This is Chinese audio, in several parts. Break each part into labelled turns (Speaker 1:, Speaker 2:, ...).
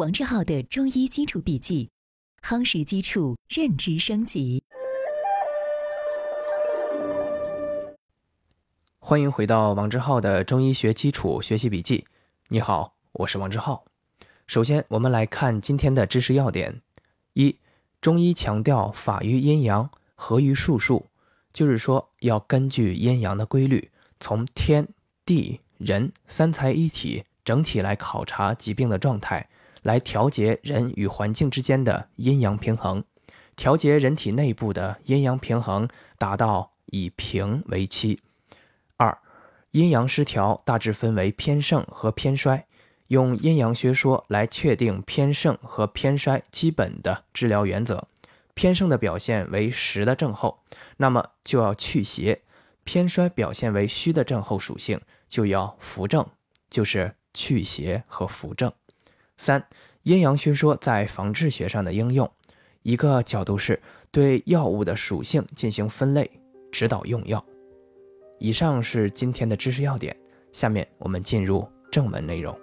Speaker 1: 王志浩的中医基础笔记，夯实基础，认知升级。
Speaker 2: 欢迎回到王志浩的中医学基础学习笔记。你好，我是王志浩。首先，我们来看今天的知识要点：一、中医强调法于阴阳，合于术数，就是说要根据阴阳的规律，从天地人三才一体整体来考察疾病的状态。来调节人与环境之间的阴阳平衡，调节人体内部的阴阳平衡，达到以平为期。二、阴阳失调大致分为偏盛和偏衰，用阴阳学说来确定偏盛和偏衰基本的治疗原则。偏盛的表现为实的症候，那么就要去邪；偏衰表现为虚的症候属性，就要扶正，就是去邪和扶正。三、阴阳学说在防治学上的应用，一个角度是对药物的属性进行分类，指导用药。以上是今天的知识要点，下面我们进入正文内容。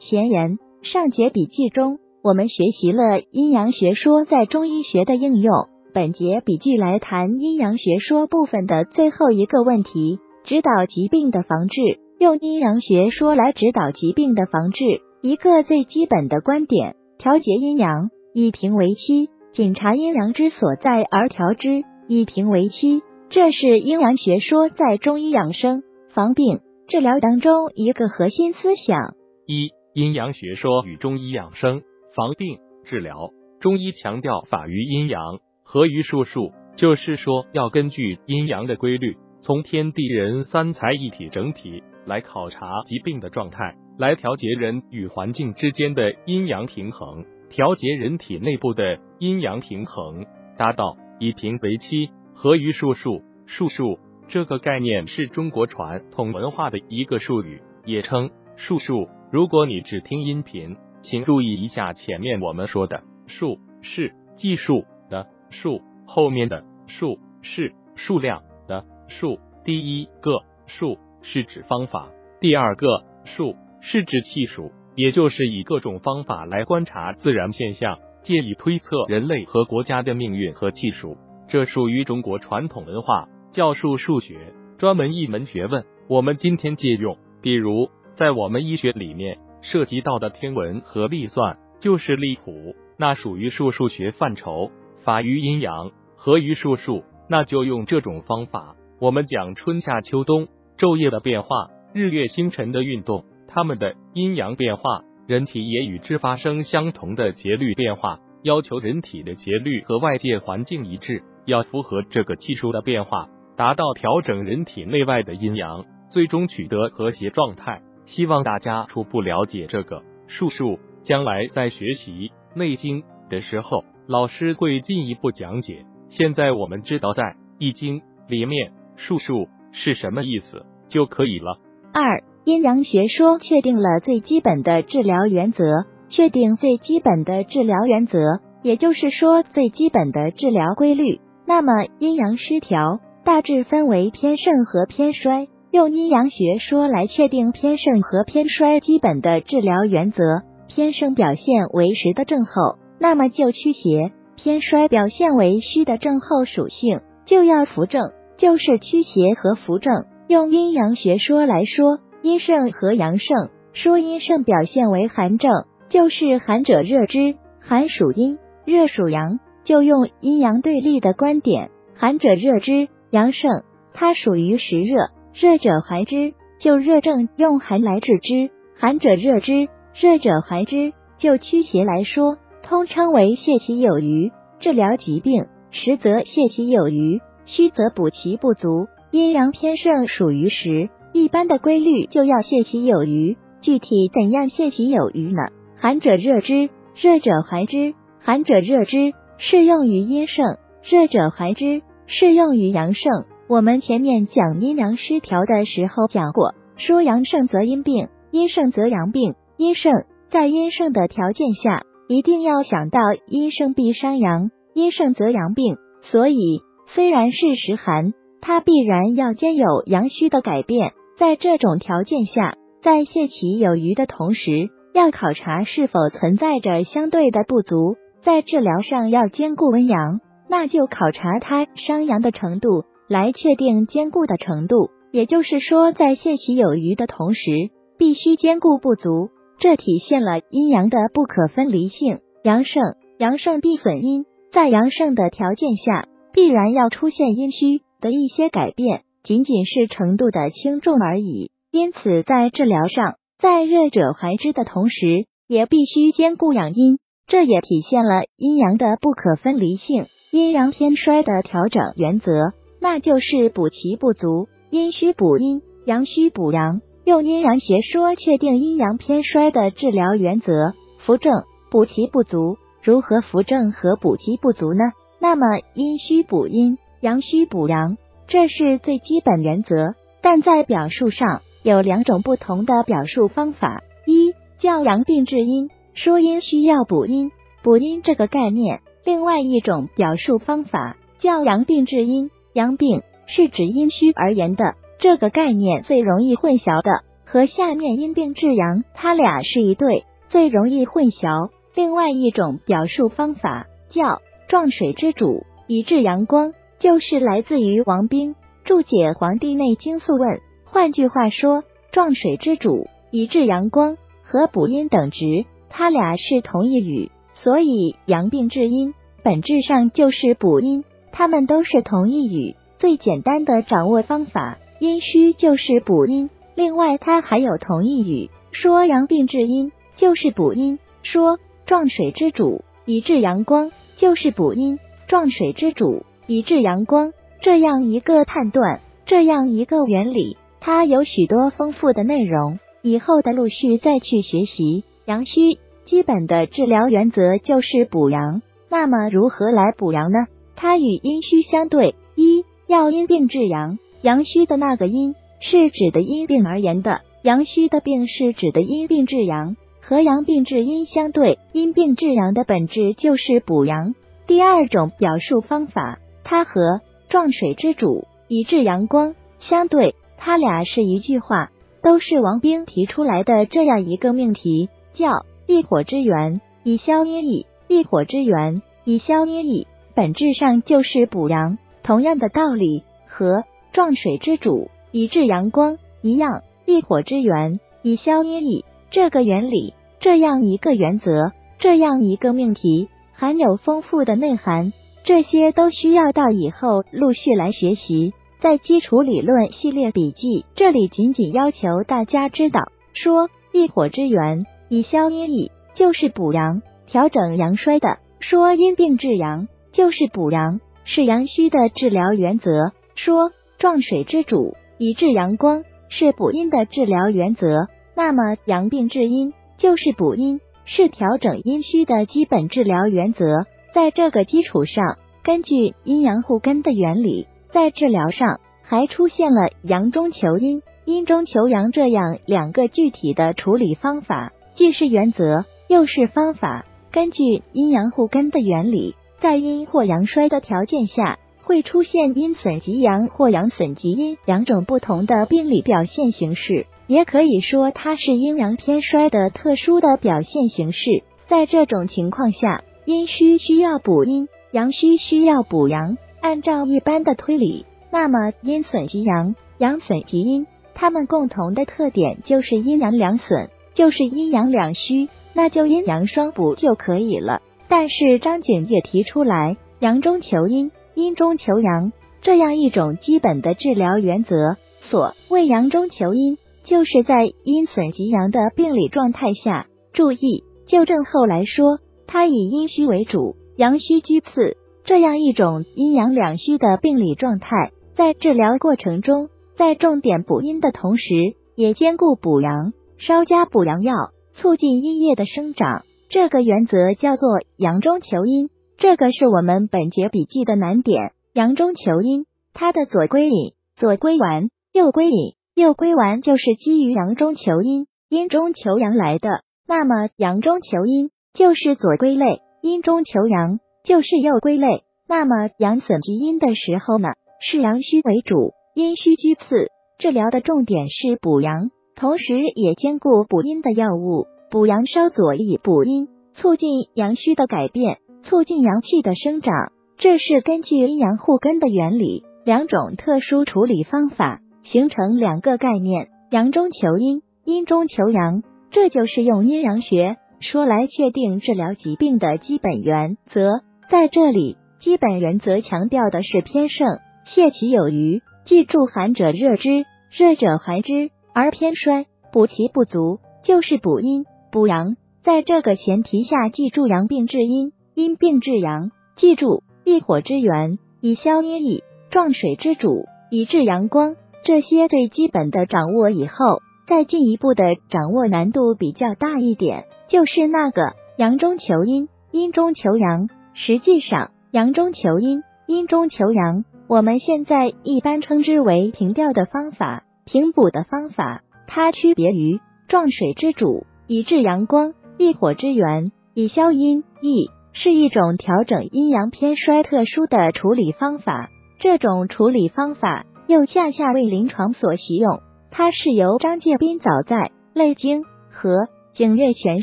Speaker 3: 前言：上节笔记中，我们学习了阴阳学说在中医学的应用。本节笔记来谈阴阳学说部分的最后一个问题：指导疾病的防治。用阴阳学说来指导疾病的防治。一个最基本的观点：调节阴阳，以平为期；检查阴阳之所在而调之，以平为期。这是阴阳学说在中医养生、防病、治疗当中一个核心思想。
Speaker 4: 一、阴阳学说与中医养生、防病、治疗。中医强调法于阴阳，合于术数，就是说要根据阴阳的规律，从天地人三才一体整体来考察疾病的状态。来调节人与环境之间的阴阳平衡，调节人体内部的阴阳平衡，达到以平为期，合于术数。术数这个概念是中国传统文化的一个术语，也称术数。如果你只听音频，请注意一下前面我们说的数是计数的数，后面的数是数量的数。第一个数是指方法，第二个数。是指气数，也就是以各种方法来观察自然现象，借以推测人类和国家的命运和气数。这属于中国传统文化教数数学专门一门学问。我们今天借用，比如在我们医学里面涉及到的天文和历算，就是历谱，那属于数数学范畴。法于阴阳，合于术数，那就用这种方法。我们讲春夏秋冬昼夜的变化，日月星辰的运动。它们的阴阳变化，人体也与之发生相同的节律变化，要求人体的节律和外界环境一致，要符合这个气数的变化，达到调整人体内外的阴阳，最终取得和谐状态。希望大家初步了解这个术数，将来在学习《内经》的时候，老师会进一步讲解。现在我们知道在《易经》里面术数是什么意思就可以了。
Speaker 3: 二。阴阳学说确定了最基本的治疗原则，确定最基本的治疗原则，也就是说最基本的治疗规律。那么阴阳失调大致分为偏盛和偏衰，用阴阳学说来确定偏盛和偏衰基本的治疗原则。偏盛表现为实的症候，那么就驱邪；偏衰表现为虚的症候属性，就要扶正，就是驱邪和扶正。用阴阳学说来说。阴盛和阳盛，说阴盛表现为寒症，就是寒者热之，寒属阴，热属阳，就用阴阳对立的观点，寒者热之，阳盛，它属于实热，热者寒之，就热症用寒来治之，寒者热之，热者寒之，就驱邪来说，通称为泻其有余，治疗疾病，实则泻其有余，虚则补其不足，阴阳偏盛属于实。一般的规律就要泄其有余，具体怎样泄其有余呢？寒者热之，热者寒之。寒者热之适用于阴盛，热者寒之适用于阳盛。我们前面讲阴阳失调的时候讲过，说阳盛则阴病，阴盛则阳病。阴盛在阴盛的条件下，一定要想到阴盛必伤阳，阴盛则阳病。所以虽然是实寒，它必然要兼有阳虚的改变。在这种条件下，在泄其有余的同时，要考察是否存在着相对的不足，在治疗上要兼顾温阳，那就考察它伤阳的程度，来确定兼顾的程度。也就是说，在泄其有余的同时，必须兼顾不足，这体现了阴阳的不可分离性。阳盛，阳盛必损阴，在阳盛的条件下，必然要出现阴虚的一些改变，仅仅是程度的轻重而已。因此，在治疗上，在热者怀之的同时，也必须兼顾养阴，这也体现了阴阳的不可分离性。阴阳偏衰的调整原则，那就是补其不足。阴虚补阴，阳虚补阳，用阴阳学说确定阴阳偏衰的治疗原则。扶正补其不足，如何扶正和补其不足呢？那么阴虚补阴，阳虚补阳，这是最基本原则。但在表述上有两种不同的表述方法：一叫阳病治阴，说阴需要补阴，补阴这个概念；另外一种表述方法叫阳病治阴，阳病。是指阴虚而言的这个概念最容易混淆的，和下面阴病治阳，它俩是一对，最容易混淆。另外一种表述方法叫壮水之主以治阳光，就是来自于王冰注解《黄帝内经素问》。换句话说，壮水之主以治阳光和补阴等值，它俩是同义语，所以阳病治阴本质上就是补阴，它们都是同义语。最简单的掌握方法，阴虚就是补阴。另外，它还有同义语，说阳病治阴就是补阴；说壮水之主以治阳光就是补阴，壮水之主以治阳光这样一个判断，这样一个原理，它有许多丰富的内容。以后的陆续再去学习阳虚基本的治疗原则就是补阳。那么如何来补阳呢？它与阴虚相对，一。要因病治阳，阳虚的那个阴是指的因病而言的，阳虚的病是指的因病治阳，和阳病治阴相对，因病治阳的本质就是补阳。第二种表述方法，它和壮水之主以治阳光相对，它俩是一句话，都是王冰提出来的这样一个命题，叫一火之源以消阴翳，一火之源以消阴翳，本质上就是补阳。同样的道理，和壮水之主以治阳光一样，一火之源以消阴翳。这个原理，这样一个原则，这样一个命题，含有丰富的内涵。这些都需要到以后陆续来学习。在基础理论系列笔记这里，仅仅要求大家知道，说一火之源以消阴翳，就是补阳、调整阳衰的；说因病治阳，就是补阳。是阳虚的治疗原则。说壮水之主以治阳光是补阴的治疗原则。那么阳病治阴就是补阴，是调整阴虚的基本治疗原则。在这个基础上，根据阴阳互根的原理，在治疗上还出现了阳中求阴、阴中求阳这样两个具体的处理方法，既是原则又是方法。根据阴阳互根的原理。在阴或阳衰的条件下，会出现阴损及阳或阳损及阴两种不同的病理表现形式，也可以说它是阴阳偏衰的特殊的表现形式。在这种情况下，阴虚需要补阴，阳虚需要补阳。按照一般的推理，那么阴损及阳，阳损及阴，它们共同的特点就是阴阳两损，就是阴阳两虚，那就阴阳双补就可以了。但是张景也提出来，阳中求阴，阴中求阳这样一种基本的治疗原则。所谓阳中求阴，就是在阴损及阳的病理状态下，注意就症后来说，它以阴虚为主，阳虚居次，这样一种阴阳两虚的病理状态，在治疗过程中，在重点补阴的同时，也兼顾补阳，稍加补阳药，促进阴液的生长。这个原则叫做阳中求阴，这个是我们本节笔记的难点。阳中求阴，它的左归隐、左归丸、右归隐、右归丸就是基于阳中求阴、阴中求阳来的。那么阳中求阴就是左归类，阴中求阳就是右归类。那么阳损及阴的时候呢，是阳虚为主，阴虚居次。治疗的重点是补阳，同时也兼顾补阴的药物。补阳稍左翼补阴，促进阳虚的改变，促进阳气的生长。这是根据阴阳互根的原理，两种特殊处理方法形成两个概念：阳中求阴，阴中求阳。这就是用阴阳学说来确定治疗疾病的基本原则。在这里，基本原则强调的是偏盛，泻其有余。记住，寒者热之，热者寒之，而偏衰，补其不足，就是补阴补阳。在这个前提下，记住阳病治阴，阴病治阳。记住，一火之源，以消阴翳；壮水之主，以治阳光。这些最基本的掌握以后，再进一步的掌握难度比较大一点，就是那个阳中求阴，阴中求阳。实际上，阳中求阴，阴中求阳。我们现在一般称之为平调的方法、平补的方法，它区别于壮水之主以治阳光，一火之源以消阴翳，是一种调整阴阳偏衰特殊的处理方法。这种处理方法又恰恰为临床所习用。它是由张介宾早在《类经》和《景岳全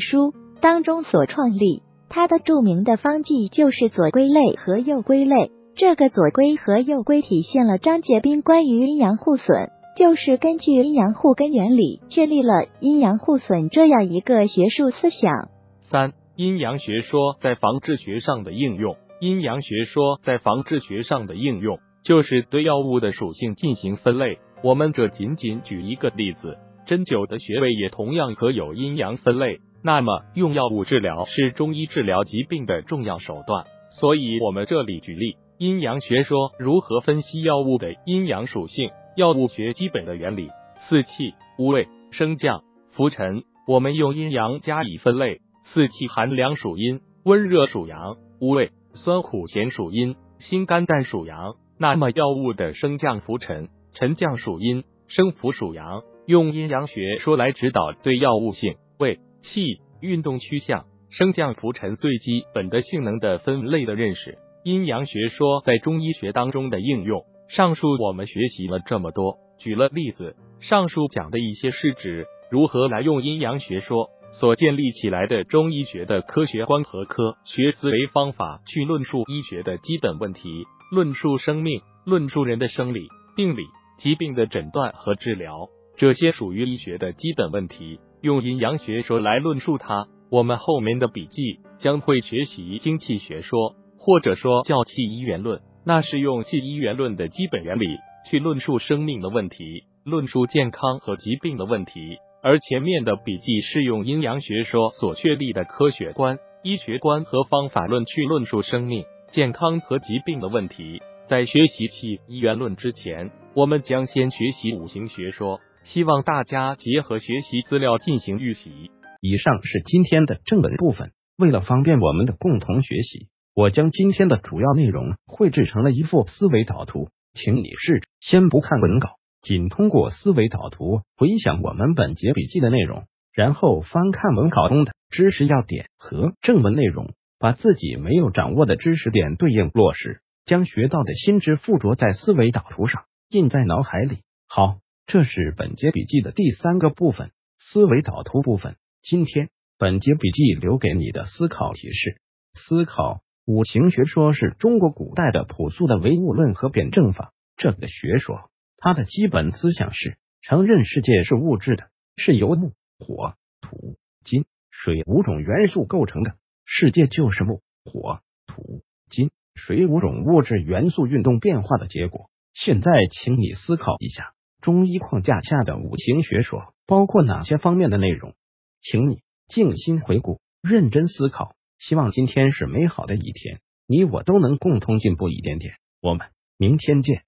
Speaker 3: 书》当中所创立。他的著名的方剂就是左归类和右归类。这个左归和右归体现了张介宾关于阴阳互损，就是根据阴阳互根原理确立了阴阳互损这样一个学术思想。
Speaker 4: 三、阴阳学说在防治学上的应用。阴阳学说在防治学上的应用，就是对药物的属性进行分类。我们这仅仅举一个例子，针灸的穴位也同样可有阴阳分类。那么，用药物治疗是中医治疗疾病的重要手段，所以我们这里举例。阴阳学说如何分析药物的阴阳属性？药物学基本的原理：四气、五味、升降、浮沉。我们用阴阳加以分类：四气寒凉属阴，温热属阳；五味酸苦咸属阴，辛甘淡属阳。那么药物的升降浮沉，沉降属阴，升浮属阳。用阴阳学说来指导对药物性、味、气、运动趋向、升降浮沉最基本的性能的分类的认识。阴阳学说在中医学当中的应用，上述我们学习了这么多，举了例子。上述讲的一些是指如何来用阴阳学说所建立起来的中医学的科学观和科学思维方法去论述医学的基本问题，论述生命，论述人的生理、病理、疾病的诊断和治疗，这些属于医学的基本问题，用阴阳学说来论述它。我们后面的笔记将会学习精气学说。或者说叫气一元论，那是用气一元论的基本原理去论述生命的问题，论述健康和疾病的问题。而前面的笔记是用阴阳学说所确立的科学观、医学观和方法论去论述生命、健康和疾病的问题。在学习气一元论之前，我们将先学习五行学说，希望大家结合学习资料进行预习。
Speaker 5: 以上是今天的正文部分，为了方便我们的共同学习。我将今天的主要内容绘制成了一幅思维导图，请你试着先不看文稿，仅通过思维导图回想我们本节笔记的内容，然后翻看文稿中的知识要点和正文内容，把自己没有掌握的知识点对应落实，将学到的新知附着在思维导图上，印在脑海里。好，这是本节笔记的第三个部分——思维导图部分。今天本节笔记留给你的思考提示：思考。五行学说是中国古代的朴素的唯物论和辩证法。这个学说，它的基本思想是承认世界是物质的，是由木、火、土、金、水五种元素构成的。世界就是木、火、土、金、水五种物质元素运动变化的结果。现在，请你思考一下，中医框架下的五行学说包括哪些方面的内容？请你静心回顾，认真思考。希望今天是美好的一天，你我都能共同进步一点点。我们明天见。